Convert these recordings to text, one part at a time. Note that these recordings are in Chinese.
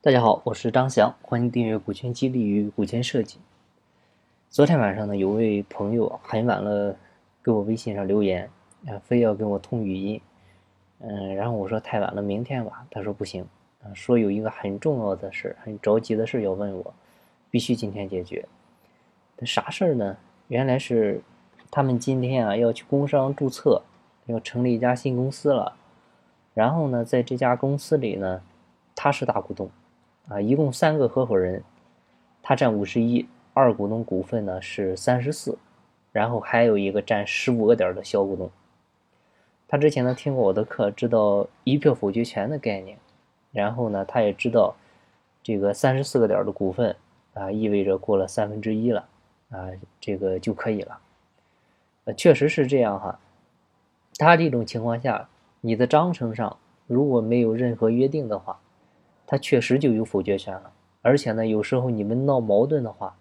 大家好，我是张翔，欢迎订阅《股权激励与股权设计》。昨天晚上呢，有位朋友很晚了给我微信上留言，啊，非要跟我通语音，嗯，然后我说太晚了，明天吧。他说不行，啊，说有一个很重要的事，很着急的事要问我，必须今天解决。啥事儿呢？原来是他们今天啊要去工商注册，要成立一家新公司了。然后呢，在这家公司里呢，他是大股东。啊，一共三个合伙人，他占五十一，二股东股份呢是三十四，然后还有一个占十五个点的小股东。他之前呢听过我的课，知道一票否决权的概念，然后呢他也知道这个三十四个点的股份啊意味着过了三分之一了啊，这个就可以了。呃，确实是这样哈。他这种情况下，你的章程上如果没有任何约定的话。他确实就有否决权了，而且呢，有时候你们闹矛盾的话，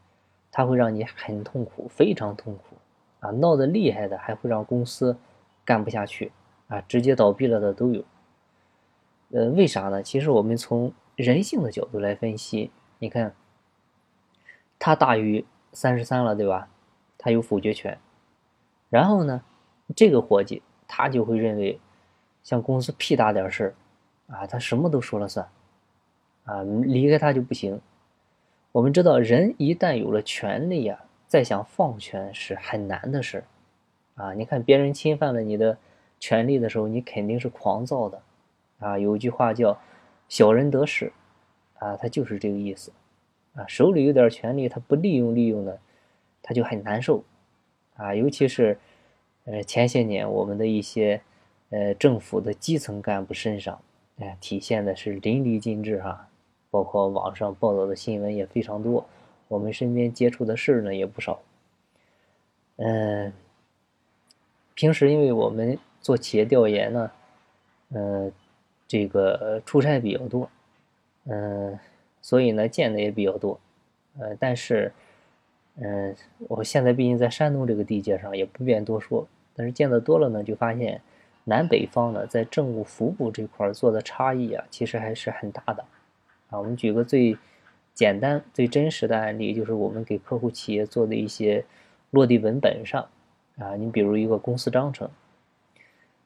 他会让你很痛苦，非常痛苦啊！闹得厉害的，还会让公司干不下去啊，直接倒闭了的都有。呃，为啥呢？其实我们从人性的角度来分析，你看，他大于三十三了，对吧？他有否决权，然后呢，这个伙计他就会认为，像公司屁大点事儿啊，他什么都说了算。啊，离开他就不行。我们知道，人一旦有了权利呀，再想放权是很难的事啊，你看别人侵犯了你的权利的时候，你肯定是狂躁的。啊，有句话叫“小人得势”，啊，他就是这个意思。啊，手里有点权利，他不利用利用呢，他就很难受。啊，尤其是呃前些年我们的一些呃政府的基层干部身上，哎，体现的是淋漓尽致哈。包括网上报道的新闻也非常多，我们身边接触的事呢也不少。嗯，平时因为我们做企业调研呢，嗯，这个出差比较多，嗯，所以呢见的也比较多，呃，但是，嗯，我现在毕竟在山东这个地界上，也不便多说。但是见的多了呢，就发现南北方呢在政务服务这块做的差异啊，其实还是很大的。啊，我们举个最简单、最真实的案例，就是我们给客户企业做的一些落地文本上，啊，你比如一个公司章程，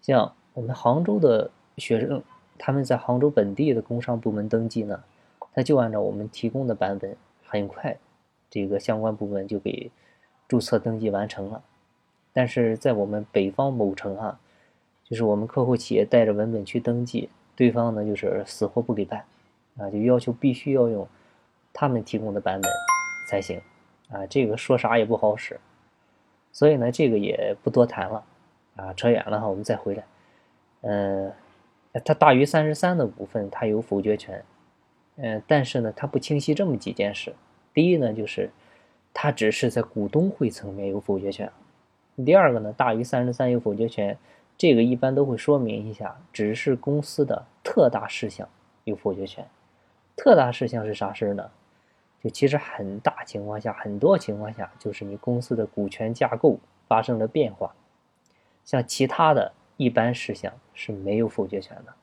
像我们杭州的学生，他们在杭州本地的工商部门登记呢，他就按照我们提供的版本，很快，这个相关部门就给注册登记完成了。但是在我们北方某城啊，就是我们客户企业带着文本去登记，对方呢就是死活不给办。啊，就要求必须要用他们提供的版本才行，啊，这个说啥也不好使，所以呢，这个也不多谈了，啊，扯远了哈，我们再回来，嗯，它大于三十三的股份，它有否决权，嗯，但是呢，它不清晰这么几件事，第一呢，就是它只是在股东会层面有否决权，第二个呢，大于三十三有否决权，这个一般都会说明一下，只是公司的特大事项有否决权。特大事项是啥事儿呢？就其实很大情况下，很多情况下，就是你公司的股权架构发生了变化。像其他的一般事项是没有否决权的。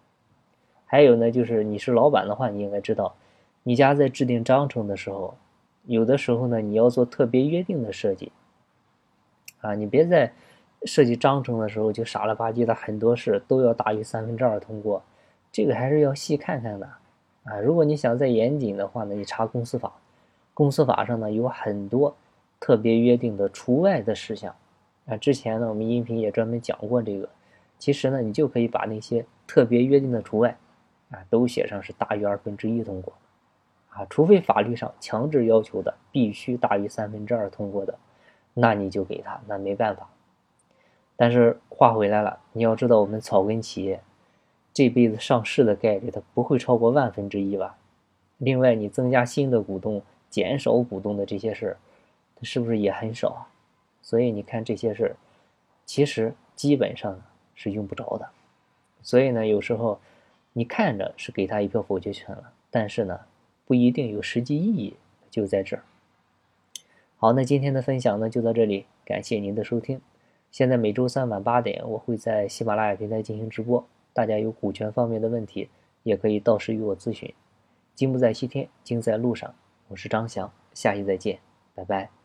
还有呢，就是你是老板的话，你应该知道，你家在制定章程的时候，有的时候呢，你要做特别约定的设计。啊，你别在设计章程的时候就傻了吧唧的，很多事都要大于三分之二通过，这个还是要细看看的。啊，如果你想再严谨的话呢，你查公司法，公司法上呢有很多特别约定的除外的事项。啊，之前呢我们音频也专门讲过这个。其实呢，你就可以把那些特别约定的除外，啊，都写上是大于二分之一通过。啊，除非法律上强制要求的必须大于三分之二通过的，那你就给他，那没办法。但是话回来了，你要知道我们草根企业。这辈子上市的概率，它不会超过万分之一吧？另外，你增加新的股东、减少股东的这些事儿，它是不是也很少？所以你看这些事儿，其实基本上是用不着的。所以呢，有时候你看着是给他一票否决权了，但是呢，不一定有实际意义，就在这儿。好，那今天的分享呢就到这里，感谢您的收听。现在每周三晚八点，我会在喜马拉雅平台进行直播。大家有股权方面的问题，也可以到时与我咨询。金不在西天，金在路上。我是张翔，下期再见，拜拜。